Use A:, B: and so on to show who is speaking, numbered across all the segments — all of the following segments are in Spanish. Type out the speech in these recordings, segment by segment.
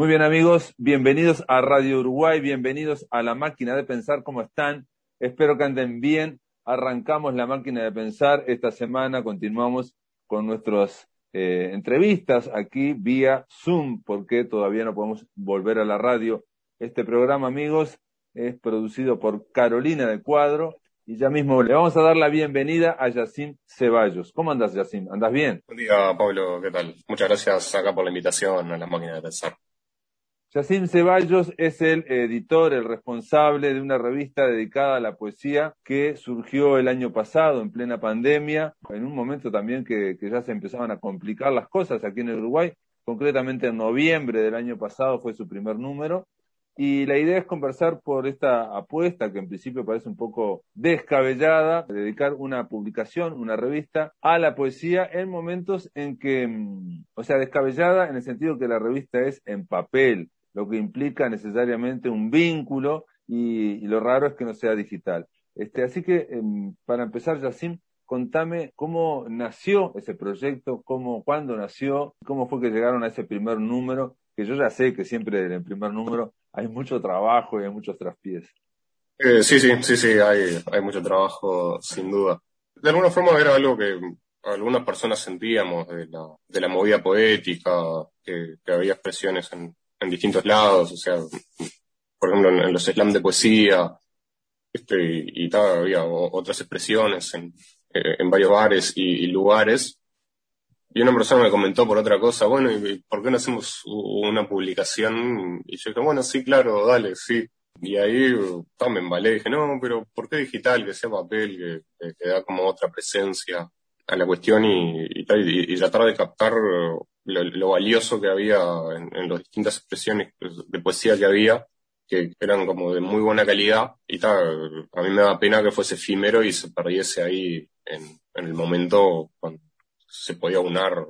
A: Muy bien amigos, bienvenidos a Radio Uruguay, bienvenidos a la máquina de pensar, ¿cómo están? Espero que anden bien. Arrancamos la máquina de pensar esta semana, continuamos con nuestras eh, entrevistas aquí vía Zoom, porque todavía no podemos volver a la radio. Este programa, amigos, es producido por Carolina de Cuadro y ya mismo le vamos a dar la bienvenida a Yacim Ceballos. ¿Cómo andas, Yacim? ¿Andas bien?
B: Buen día, Pablo. ¿Qué tal? Muchas gracias acá por la invitación a la máquina de pensar.
A: Yacim Ceballos es el editor, el responsable de una revista dedicada a la poesía que surgió el año pasado en plena pandemia, en un momento también que, ya se empezaban a complicar las cosas aquí en Uruguay. Concretamente en noviembre del año pasado fue su primer número y la idea es conversar por esta apuesta que en principio parece un poco descabellada, de dedicar una publicación, una revista a la poesía en momentos en que, mm, o sea, descabellada en el sentido que la revista es en papel, lo que implica necesariamente un vínculo y, lo raro es que no sea digital. Este, así que, em, para empezar, Yacim, contame cómo nació ese proyecto, cómo, cuándo nació, cómo fue que llegaron a ese primer número, que yo ya sé que siempre en el primer número hay mucho trabajo y hay muchos traspiés.
B: Eh, sí, sí, sí, sí, hay, mucho trabajo, sin duda. De alguna forma era algo que algunas personas sentíamos de la, de la movida poética, que, que había expresiones en, en, distintos lados, o sea, por ejemplo, en, los slams de poesía, este, y, había otras expresiones en, eh, varios bares y, lugares, y una persona me comentó por otra cosa, bueno, ¿y por qué no hacemos una publicación? Y yo dije, bueno, sí, claro, dale, sí. Y ahí me embalé, dije, no, pero ¿por qué digital? Que sea papel, que da como otra presencia a la cuestión y, y, y, tratar de captar lo, lo valioso que había en, en, las distintas expresiones de poesía que había, que eran como de muy buena calidad. Y tal, a mí me da pena que fuese efímero y se perdiese ahí en, en el momento cuando se podía unar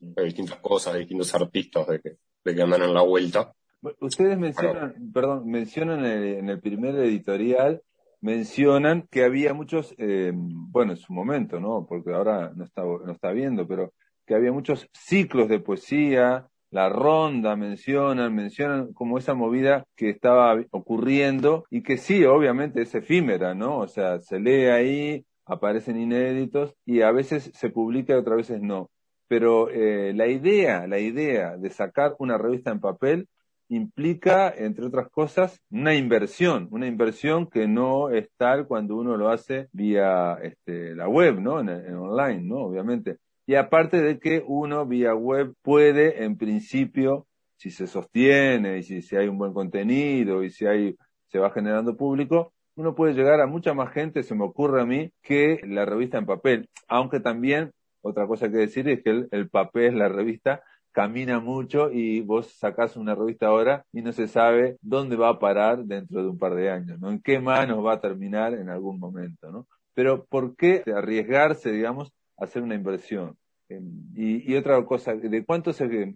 B: de distintas cosas, de distintos artistas de que, de que andan en la vuelta.
A: Ustedes mencionan, bueno. perdón, mencionan en el primer editorial, mencionan que había muchos, eh, bueno, en su momento, ¿no? Porque ahora no está, no está viendo, pero que había muchos ciclos de poesía, la ronda mencionan, mencionan como esa movida que estaba ocurriendo y que sí, obviamente es efímera, ¿no? O sea, se lee ahí, aparecen inéditos y a veces se publica y otras veces no. Pero eh, la idea, la idea de sacar una revista en papel implica, entre otras cosas, una inversión, una inversión que no es tal cuando uno lo hace vía este, la web, ¿no? En, en online, ¿no? Obviamente. Y aparte de que uno vía web puede, en principio, si se sostiene y si, hay un buen contenido y si hay, se va generando público, uno puede llegar a mucha más gente, se me ocurre a mí, que la revista en papel. Aunque también, otra cosa que decir es que el, el papel, la revista, camina mucho y vos sacás una revista ahora y no se sabe dónde va a parar dentro de un par de años, ¿no? En qué manos va a terminar en algún momento, ¿no? Pero ¿por qué arriesgarse, digamos, a hacer una inversión? Y, y otra cosa, ¿de cuánto se,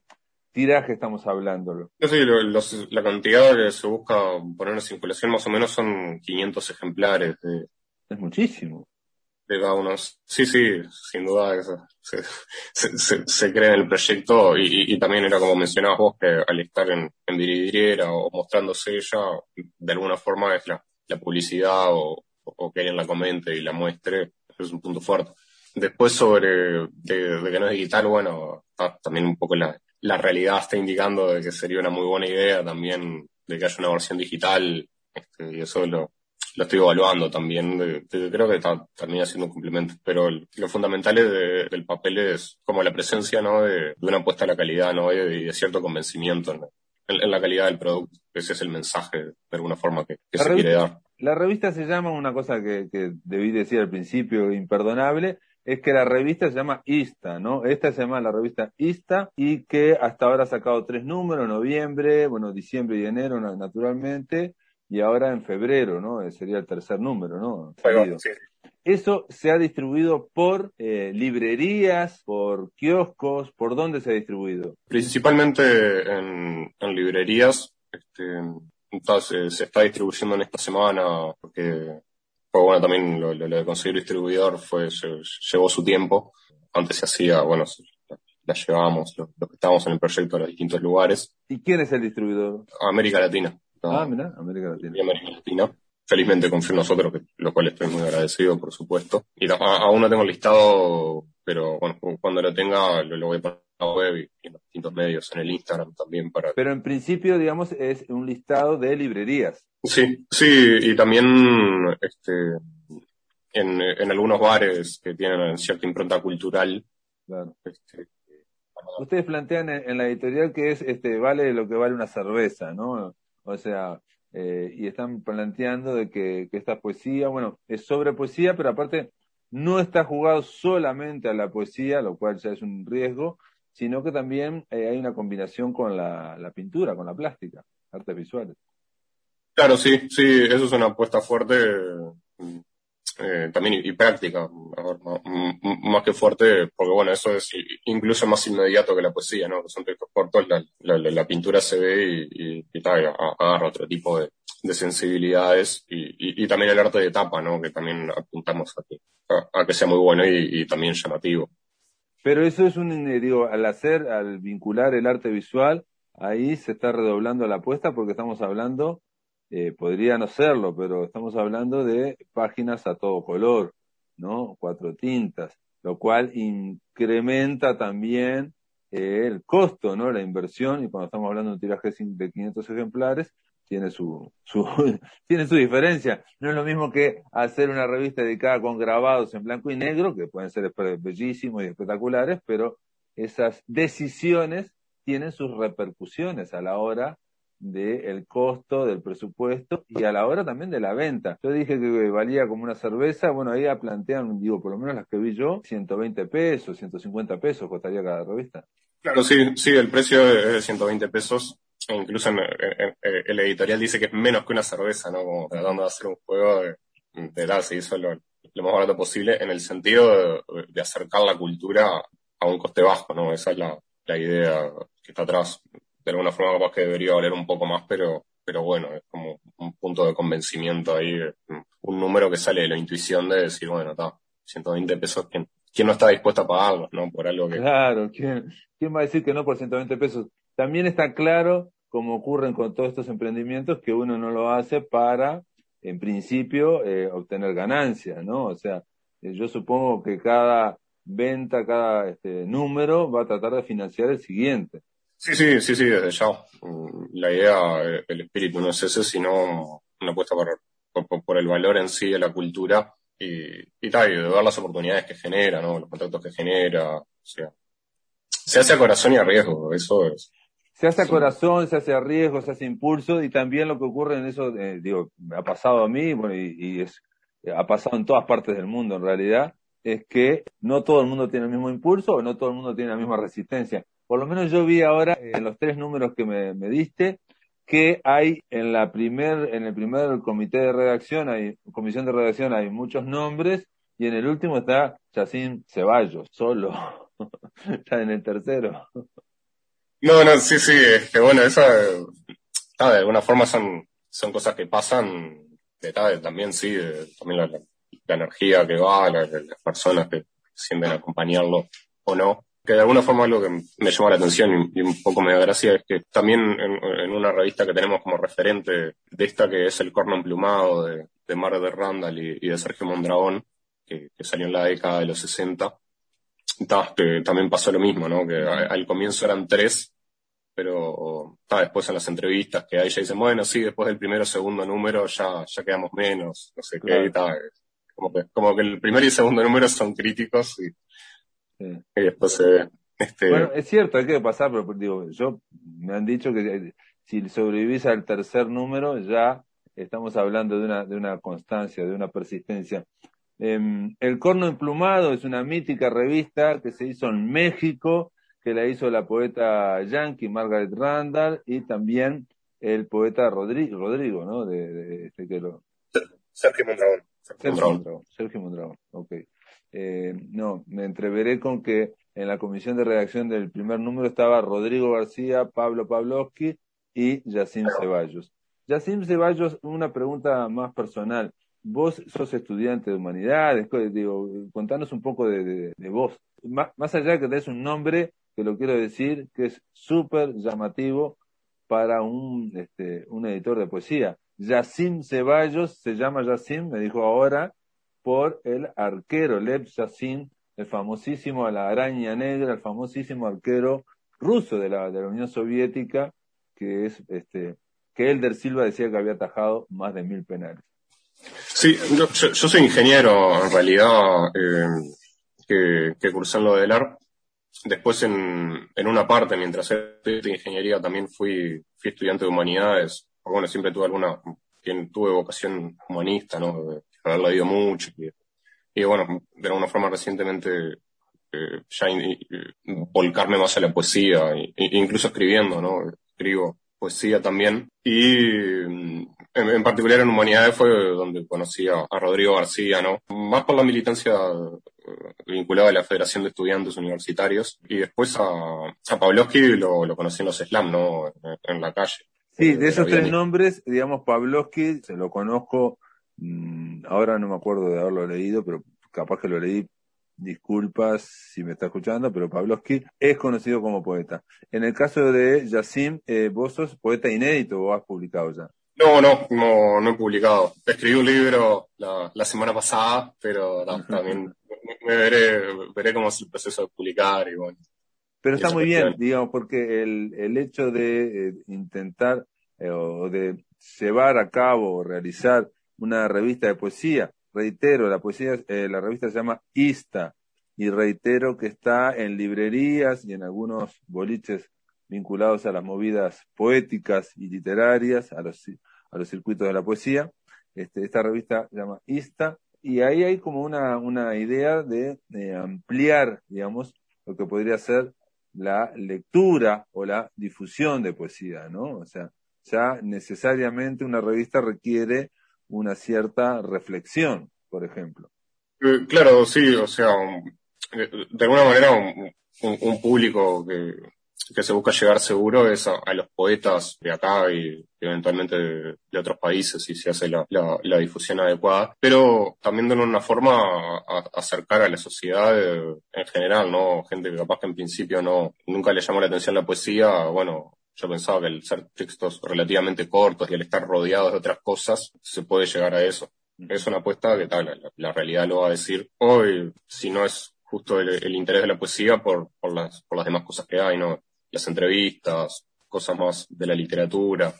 A: tiraje estamos hablando?
B: No sé, los, la cantidad que se busca poner en circulación más o menos son 500 ejemplares. De,
A: es muchísimo.
B: De cada uno. Sí, sí, sin duda se, se, se, cree en el proyecto y, y, también era como mencionabas vos que al estar en, en Viridiera o mostrándose ella, de alguna forma es la, la publicidad o, o que alguien la comente y la muestre, es un punto fuerte. Después sobre de, de que no es digital, bueno, también un poco la, la realidad está indicando de que sería una muy buena idea también de que haya una versión digital, este, y eso lo, lo estoy evaluando también, de, de, creo que termina siendo un complemento, pero lo fundamental de, del papel es como la presencia, ¿no? De, una apuesta a la calidad, ¿no? Y de, cierto convencimiento en, en, en, la calidad del producto. Ese es el mensaje, de alguna forma, que, que se
A: revista,
B: quiere dar.
A: La revista se llama una cosa que, que debí decir al principio, imperdonable, es que la revista se llama ISTA, ¿no? Esta se llama la revista ISTA y que hasta ahora ha sacado tres números, noviembre, bueno, diciembre y enero naturalmente, y ahora en febrero, ¿no? Sería el tercer número, ¿no?
B: Sí.
A: Eso se ha distribuido por eh, librerías, por kioscos, ¿por dónde se ha distribuido?
B: Principalmente en, en librerías, este, entonces se está distribuyendo en esta semana porque pues bueno, también lo, lo, lo, de conseguir distribuidor fue, llevó su tiempo. Antes se hacía, bueno, las llevamos, los, que estamos en el proyecto a los distintos lugares.
A: ¿Y quién es el distribuidor?
B: América Latina.
A: Ah, mira, América Latina.
B: Y América Latina. Felizmente confío en nosotros, lo cual estoy muy agradecido, por supuesto. Y aún no tengo listado, pero bueno, cuando lo tenga lo, voy a poner en la web y, en los distintos medios, en el Instagram también para...
A: Pero en principio, digamos, es un listado de librerías.
B: Sí, sí, y también este, en, en algunos bares que tienen cierta impronta cultural.
A: Claro. Este, Ustedes plantean en, la editorial que es este vale lo que vale una cerveza, ¿no? O sea, eh, y están planteando de que, esta poesía, bueno, es sobre poesía, pero aparte no está jugado solamente a la poesía, lo cual ya es un riesgo, sino que también eh, hay una combinación con la, la, pintura, con la plástica, artes visuales.
B: Claro, sí, sí, eso es una apuesta fuerte eh, también y, práctica, más, que fuerte, porque bueno, eso es incluso más inmediato que la poesía, ¿no? Que son textos cortos, la, la, pintura se ve y, y, agarra otro tipo de, de sensibilidades y, y, también el arte de tapa, ¿no? Que también apuntamos a que, a, que sea muy bueno y, también llamativo.
A: Pero eso es un, eh, digo, al hacer, al vincular el arte visual, ahí se está redoblando la apuesta porque estamos hablando eh, podría no serlo, pero estamos hablando de páginas a todo color, ¿no? Cuatro tintas, lo cual incrementa también eh, el costo, ¿no? La inversión, y cuando estamos hablando de un tiraje de 500 ejemplares, tiene su, su, tiene su diferencia. No es lo mismo que hacer una revista dedicada con grabados en blanco y negro, que pueden ser bellísimos y espectaculares, pero esas decisiones tienen sus repercusiones a la hora del costo del presupuesto y a la hora también de la venta. Yo dije que valía como una cerveza, bueno, ahí plantean, digo, por lo menos las que vi yo, 120 pesos, 150 pesos costaría cada revista.
B: Claro, sí, sí, el precio es de 120 pesos. E incluso en, el editorial dice que es menos que una cerveza, ¿no? Como tratando de hacer un juego de, de se hizo lo, más barato posible en el sentido de, acercar la cultura a un coste bajo, ¿no? Esa es la, la idea que está atrás de alguna forma capaz que debería valer un poco más, pero, pero bueno, es como un punto de convencimiento ahí, un número que sale de la intuición de decir, bueno, está, 120 pesos, ¿quién, ¿quién no está dispuesto a pagarlo, no? Por algo que...
A: Claro, ¿quién, ¿quién va a decir que no por 120 pesos? También está claro, como ocurren con todos estos emprendimientos, que uno no lo hace para, en principio, eh, obtener ganancias, ¿no? O sea, eh, yo supongo que cada venta, cada este, número va a tratar de financiar el siguiente.
B: Sí, sí, sí, sí, desde ya. Mm, la idea, eh, el espíritu no es ese, sino una apuesta por, por, el valor en sí de la cultura y, y tal, y de ver las oportunidades que genera, ¿no? Los contactos que genera, o sea, se hace a corazón y a riesgo, eso es.
A: Se hace a corazón, se hace a riesgo, se hace impulso y también lo que ocurre en eso, eh, digo, ha pasado a mí bueno, y, y es, ha pasado en todas partes del mundo en realidad, es que no todo el mundo tiene el mismo impulso o no todo el mundo tiene la misma resistencia por lo menos yo vi ahora en los tres números que me, diste que hay en la primer, en el primer comité de redacción, hay, comisión de redacción hay muchos nombres y en el último está Chacín Ceballos, solo. está en el tercero.
B: No, no, sí, sí, es que bueno, eso ah, de alguna forma son, son cosas que pasan, también sí, también la, energía que va, las personas que sienten acompañarlo o no que de alguna forma algo que me llamó la atención y, un poco me da gracia es que también en, una revista que tenemos como referente de esta que es El Corno Emplumado de, de Mar de Randall y, de Sergio Mondragón, que, salió en la década de los 60, también pasó lo mismo, ¿no? Que al comienzo eran tres, pero después en las entrevistas que ahí ya dicen, bueno, sí, después del primero o segundo número ya, ya quedamos menos, no sé qué, como que, como que el primer y segundo número son críticos y este...
A: Bueno, es cierto, hay que pasar, pero digo, yo me han dicho que eh, si sobrevivís al tercer número, ya estamos hablando de una, de una constancia, de una persistencia. Em, el Corno Emplumado es una mítica revista que se hizo en México, que la hizo la poeta yankee Margaret Randall y también el poeta Rodrigo, Rodrigo ¿no? De, este que lo...
B: Sergio Mondragón.
A: Sergio Mondragón, Sergio Mondragón, ok. Eh, no, me entreveré con que en la comisión de redacción del primer número estaba Rodrigo García, Pablo Pavlovsky y Yacim Ceballos. Yacim Ceballos, una pregunta más personal. Vos sos estudiante de humanidades, digo, contanos un poco de, vos. Más, allá de que tenés un nombre que lo quiero decir, que es súper llamativo para un, este, un editor de poesía. Yacim Ceballos, se llama Yacim, me dijo ahora, por el arquero Lev Yacim, el famosísimo, la araña negra, el famosísimo arquero ruso de la, Unión Soviética, que es, este, que Elder Silva decía que había atajado más de mil penales.
B: Sí, yo, soy ingeniero en realidad, eh, que, que cursé en lo del ARP. Después en, en una parte, mientras estudié ingeniería, también fui, fui estudiante de humanidades. Bueno, siempre tuve alguna, tuve vocación humanista, ¿no? De haber leído mucho. Y, y bueno, de alguna forma recientemente eh, ya volcarme más a la poesía, incluso escribiendo, ¿no? Escribo poesía también. Y mm, en, particular en Humanidades fue donde conocí a, Rodrigo García, ¿no? Más por la militancia eh, vinculada a la Federación de Estudiantes Universitarios. Y después a, a Pavlovsky lo, lo conocí en los slam, ¿no? En, la calle.
A: Sí, de esos tres nombres, digamos, Pavlovsky, se lo conozco, ahora no me acuerdo de haberlo leído, pero capaz que lo leí disculpas si me está escuchando, pero Pavlovsky es conocido como poeta. En el caso de Yacim, eh, vos sos poeta inédito o has publicado ya.
B: No, no, no, no he publicado. Escribí un libro la, la semana pasada, pero también me veré, veré cómo es el proceso de publicar y bueno.
A: Pero está muy bien, digamos, porque el, el hecho de eh, intentar eh, o de llevar a cabo o realizar una revista de poesía reitero, la poesía, eh, la revista se llama Ista, y reitero que está en librerías y en algunos boliches vinculados a las movidas poéticas y literarias, a los, a los circuitos de la poesía. Este, esta revista se llama Ista, y ahí hay como una, una idea de, ampliar, digamos, lo que podría ser la lectura o la difusión de poesía, ¿no? O sea, ya necesariamente una revista requiere una cierta reflexión, por ejemplo.
B: Eh, claro, sí, o sea, eh, de alguna manera un, público que, que, se busca llegar seguro es a, los poetas de acá y eventualmente de, otros países si se hace la, la, difusión adecuada, pero también de una forma acercar a la sociedad eh, en general, ¿no? Gente que capaz que en principio no, nunca le llamó la atención la poesía, bueno, yo pensaba que el ser textos relativamente cortos y al estar rodeados de otras cosas, se puede llegar a eso. Es una apuesta que tal, la, realidad lo va a decir hoy, si no es justo el, interés de la poesía por, por, las, por las demás cosas que hay, ¿no? Las entrevistas, cosas más de la literatura.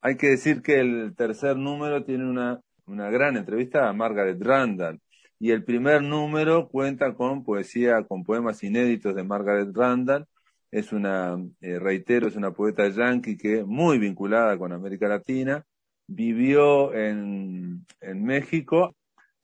A: Hay que decir que el tercer número tiene una, una gran entrevista a Margaret Randall. Y el primer número cuenta con poesía, con poemas inéditos de Margaret Randall, es una, eh, reitero, es una poeta yankee que muy vinculada con América Latina, vivió en, en México,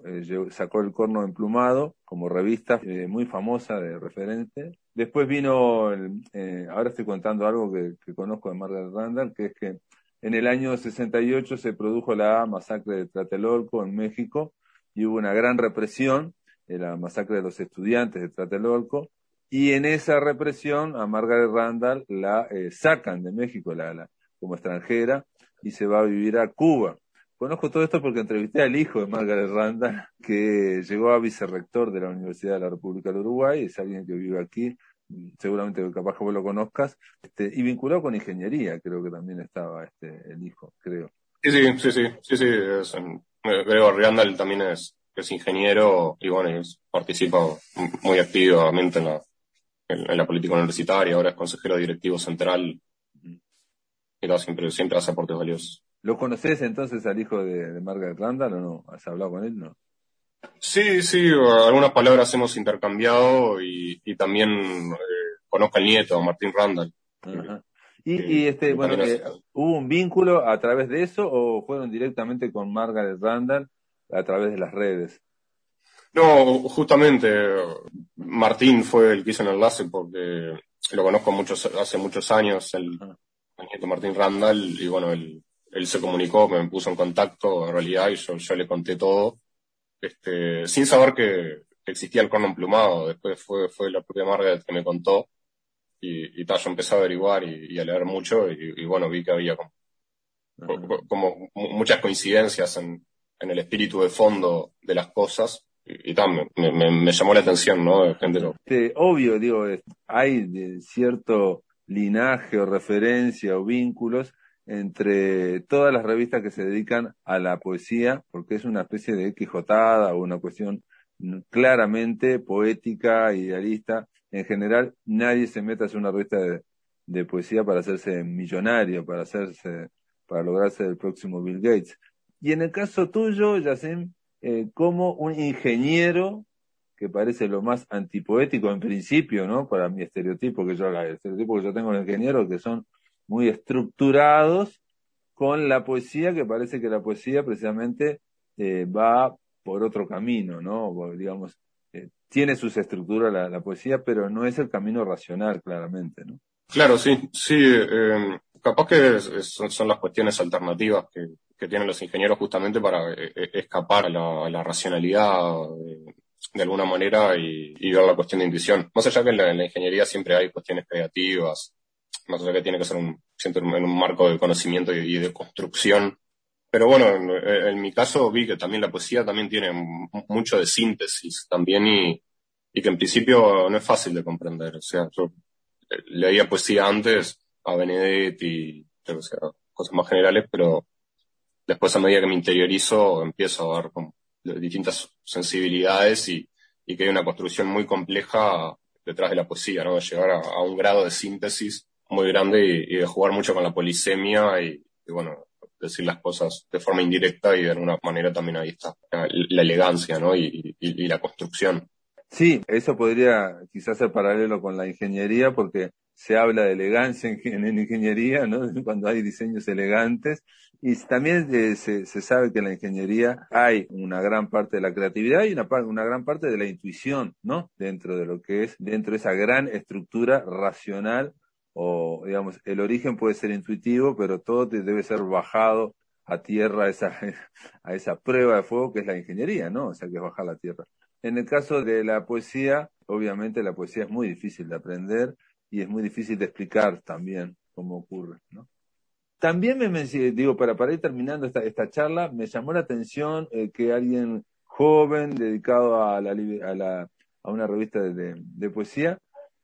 A: eh, sacó el corno emplumado como revista eh, muy famosa de referente. Después vino, ahora estoy contando algo que, que conozco de Margaret Randall, que es que en el año 68 se produjo la masacre de Tlatelolco en México y hubo una gran represión, la masacre de los estudiantes de Tlatelolco, y en esa represión a Margaret Randall la eh, sacan de México la, como extranjera y se va a vivir a Cuba. Conozco todo esto porque entrevisté al hijo de Margaret Randall, que llegó a vicerrector de la Universidad de la República del Uruguay, es alguien que vive aquí, seguramente capaz que vos lo conozcas, este, y vinculado con ingeniería, creo que también estaba este, el hijo, creo.
B: Sí, sí, sí, sí, sí, sí es, Randall también es, es ingeniero y bueno, participa muy activamente en la, en, la política universitaria, ahora es consejero directivo central. Y siempre, siempre hace aportes valiosos.
A: ¿Lo conoces entonces al hijo de, Margaret Randall o no? ¿Has hablado con él? No.
B: Sí, sí, algunas palabras hemos intercambiado y, también eh, conozco al nieto, Martín Randall.
A: Y, este, bueno, eh, ¿hubo un vínculo a través de eso o fueron directamente con Margaret Randall a través de las redes?
B: No, justamente Martín fue el que hizo el enlace porque lo conozco muchos, hace muchos años, el, nieto Martín Randall, y bueno, él, él se comunicó, me puso en contacto en realidad y yo, yo le conté todo, este, sin saber que, existía el corno emplumado. Después fue, fue la propia Margaret que me contó y, y tal, yo empecé a averiguar y, a leer mucho y, bueno, vi que había como, como muchas coincidencias en, en el espíritu de fondo de las cosas y, también me, llamó la atención, ¿no? Gente
A: obvio, digo, hay de cierto linaje o referencia o vínculos entre todas las revistas que se dedican a la poesía, porque es una especie de quijotada o una cuestión claramente poética, idealista. En general, nadie se mete a hacer una revista de, poesía para hacerse millonario, para hacerse, para lograrse el próximo Bill Gates. Y en el caso tuyo, Yacine, eh, como un ingeniero que parece lo más antipoético en principio, ¿no? Para mi estereotipo que yo, el estereotipo que yo tengo de ingenieros que son muy estructurados con la poesía, que parece que la poesía precisamente eh, va por otro camino, ¿no? digamos, eh, tiene sus estructuras la, poesía, pero no es el camino racional, claramente, ¿no?
B: Claro, sí, sí. Eh, capaz que son, las cuestiones alternativas que, tienen los ingenieros justamente para eh, eh, escapar a la, racionalidad de, alguna manera y, ver la cuestión de intuición. Más allá que en la, ingeniería siempre hay cuestiones creativas, más allá que tiene que ser un, en un marco de conocimiento y, de construcción. Pero bueno, en, mi caso vi que también la poesía también tiene mucho de síntesis también y, y que en principio no es fácil de comprender. O sea, yo leía poesía antes a Benedetti, o sea, cosas más generales, pero después a medida que me interiorizo empiezo a ver distintas sensibilidades y, y que hay una construcción muy compleja detrás de la poesía, ¿no? De llegar a, un grado de síntesis muy grande y, de jugar mucho con la polisemia y, bueno, decir las cosas de forma indirecta y de alguna manera también ahí está la, elegancia, ¿no? Y, y, la construcción.
A: Sí, eso podría quizás ser paralelo con la ingeniería porque se habla de elegancia en, ingeniería, ¿no? Cuando hay diseños elegantes. Y también eh, se, se, sabe que en la ingeniería hay una gran parte de la creatividad y una, una gran parte de la intuición, ¿no? Dentro de lo que es, dentro de esa gran estructura racional o, digamos, el origen puede ser intuitivo, pero todo debe ser bajado a tierra a esa, a esa prueba de fuego que es la ingeniería, ¿no? O sea, que es bajar la tierra. En el caso de la poesía, obviamente la poesía es muy difícil de aprender y es muy difícil de explicar también cómo ocurre, ¿no? También me, digo, para, para ir terminando esta, esta charla, me llamó la atención eh, que alguien joven dedicado a, la, a, la, a una revista de, de, poesía,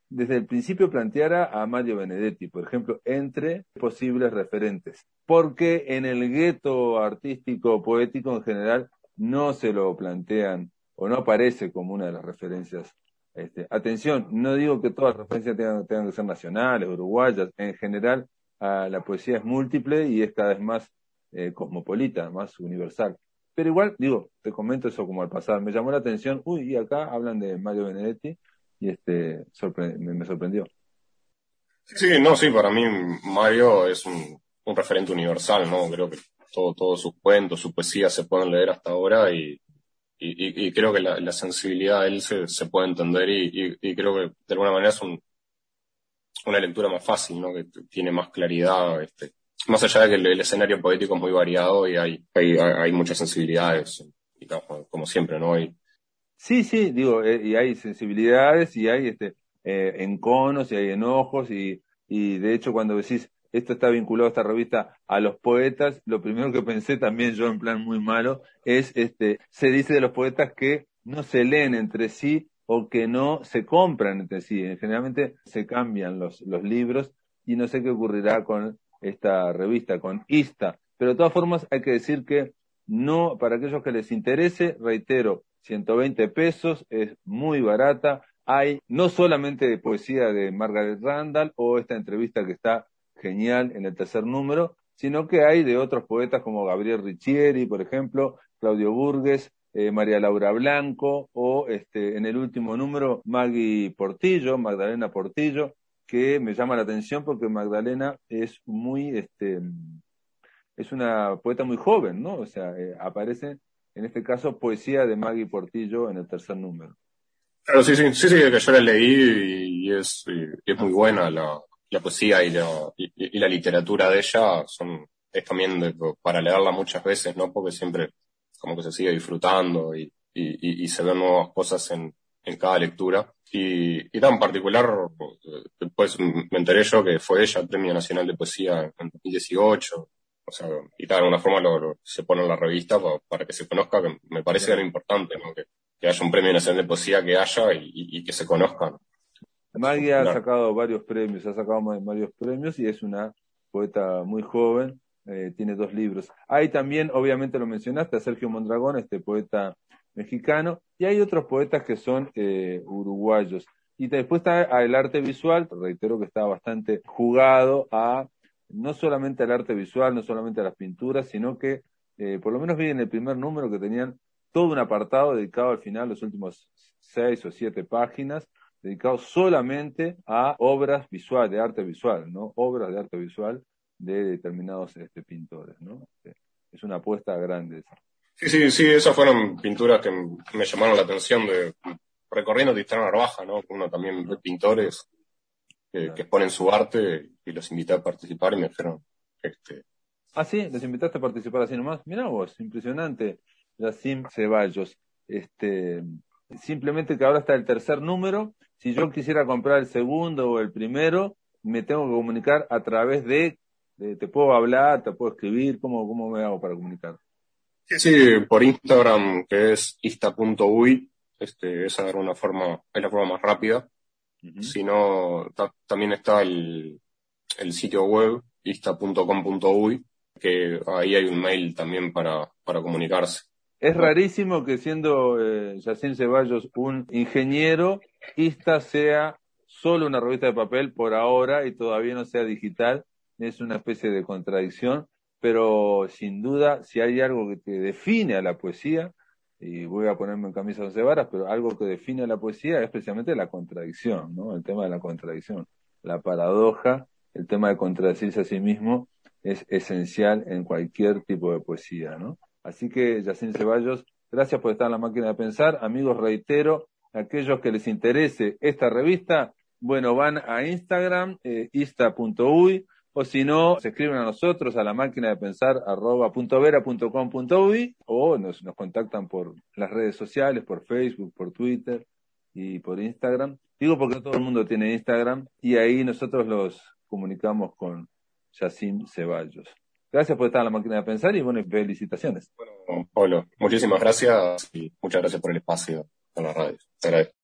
A: desde el principio planteara a Mario Benedetti, por ejemplo, entre posibles referentes, porque en el gueto artístico poético en general no se lo plantean o no aparece como una de las referencias este, atención, no digo que todas las referencias tengan, que ser nacionales, uruguayas, en general la poesía es múltiple y es cada vez más eh, cosmopolita, más universal. Pero igual, digo, te comento eso como al pasar, me llamó la atención, uy, y acá hablan de Mario Benedetti y este me, sorprendió.
B: Sí, no, sí, para mí Mario es un, referente universal, ¿no? Creo que todos sus cuentos, su poesía se pueden leer hasta ahora y, y, creo que la, sensibilidad de él se, se puede entender y, creo que de alguna manera es un, una lectura más fácil, ¿no? Que tiene más claridad, este, más allá de que el, escenario poético es muy variado y hay, hay, hay muchas sensibilidades, y, como, siempre, ¿no? Y,
A: sí, sí, digo, eh, y hay sensibilidades y hay este, eh, enconos y hay enojos y, y de hecho cuando decís esto está vinculado a esta revista a los poetas, lo primero que pensé también yo en plan muy malo es, este, se dice de los poetas que no se leen entre sí o que no se compran entre sí. Generalmente se cambian los, libros y no sé qué ocurrirá con esta revista, con ISTA. Pero de todas formas hay que decir que no, para aquellos que les interese, reitero, 120 pesos, es muy barata. Hay no solamente poesía de Margaret Randall o esta entrevista que está genial en el tercer número, sino que hay de otros poetas como Gabriel Riccieri, por ejemplo, Claudio Burgues, eh, María Laura Blanco, o este, en el último número Maggie Portillo, Magdalena Portillo, que me llama la atención porque Magdalena es muy, este, es una poeta muy joven, ¿no? O sea, eh, aparece, en este caso, poesía de Maggie Portillo en el tercer número.
B: Claro, sí, sí, sí, sí, que yo la leí y es, y es muy buena la, la poesía y, y, la literatura de ella son, es también para leerla muchas veces, ¿no? Porque siempre como que se sigue disfrutando y, y, y se ven nuevas cosas en, en cada lectura. Y, y tan particular, después me enteré yo que fue ella Premio Nacional de Poesía en 2018. O sea, y de alguna forma lo, se pone en la revista para, que se conozca, que me parece algo importante, ¿no? Que, haya un premio nacional de poesía que haya y, que se conozca.
A: Maggie ha sacado varios premios, ha sacado varios premios y es una poeta muy joven, eh, tiene dos libros. Hay también, obviamente lo mencionaste, a Sergio Mondragón, este poeta mexicano, y hay otros poetas que son eh, uruguayos. Y después está el arte visual, reitero que está bastante jugado a no solamente al arte visual, no solamente a las pinturas, sino que eh, por lo menos vi en el primer número que tenían todo un apartado dedicado al final, los últimos seis o siete páginas, dedicado solamente a obras visuales, de arte visual, ¿no? Obras de arte visual de determinados este, pintores, ¿no? Este, es una apuesta grande esa.
B: Sí, sí, sí, esas fueron pinturas que me llamaron la atención de recorriendo Tristán Arbaja, ¿no? Uno también de pintores que, exponen su arte y los invité a participar y me dijeron, este...
A: Ah, sí, les invitaste a participar así nomás. Mirá vos, impresionante. Yacim Ceballos. Este, simplemente que ahora está el tercer número. Si yo quisiera comprar el segundo o el primero, me tengo que comunicar a través de, te puedo hablar, te puedo escribir, ¿cómo, cómo me hago para comunicar?
B: Sí, por Instagram, que es ista.ui, este, esa es una forma, es la forma más rápida. Si no, también está el, el sitio web, ista.com.uy, que ahí hay un mail también para, para comunicarse.
A: Es rarísimo que siendo eh, Yacine Ceballos un ingeniero, Ista sea solo una revista de papel por ahora y todavía no sea digital. Es una especie de contradicción pero sin duda, si hay algo que define a la poesía, y voy a ponerme en camisa de varas, pero algo que define a la poesía es precisamente la contradicción, ¿no? El tema de la contradicción, la paradoja, el tema de contradecirse a sí mismo es esencial en cualquier tipo de poesía, ¿no? Así que, Yacine Ceballos, gracias por estar en la máquina de pensar. Amigos, reitero, aquellos que les interese esta revista, bueno, van a Instagram, eh, ista.uy, o si no, se escriben a nosotros a la máquina de pensar arroba vera com uy, o nos, nos contactan por las redes sociales, por Facebook, por Twitter y por Instagram. Digo porque todo el mundo tiene Instagram y ahí nosotros los comunicamos con Yacim Ceballos. Gracias por estar en la máquina de pensar y bueno, felicitaciones.
B: Bueno, Pablo, muchísimas gracias y muchas gracias por el espacio en la radio. Te agradezco.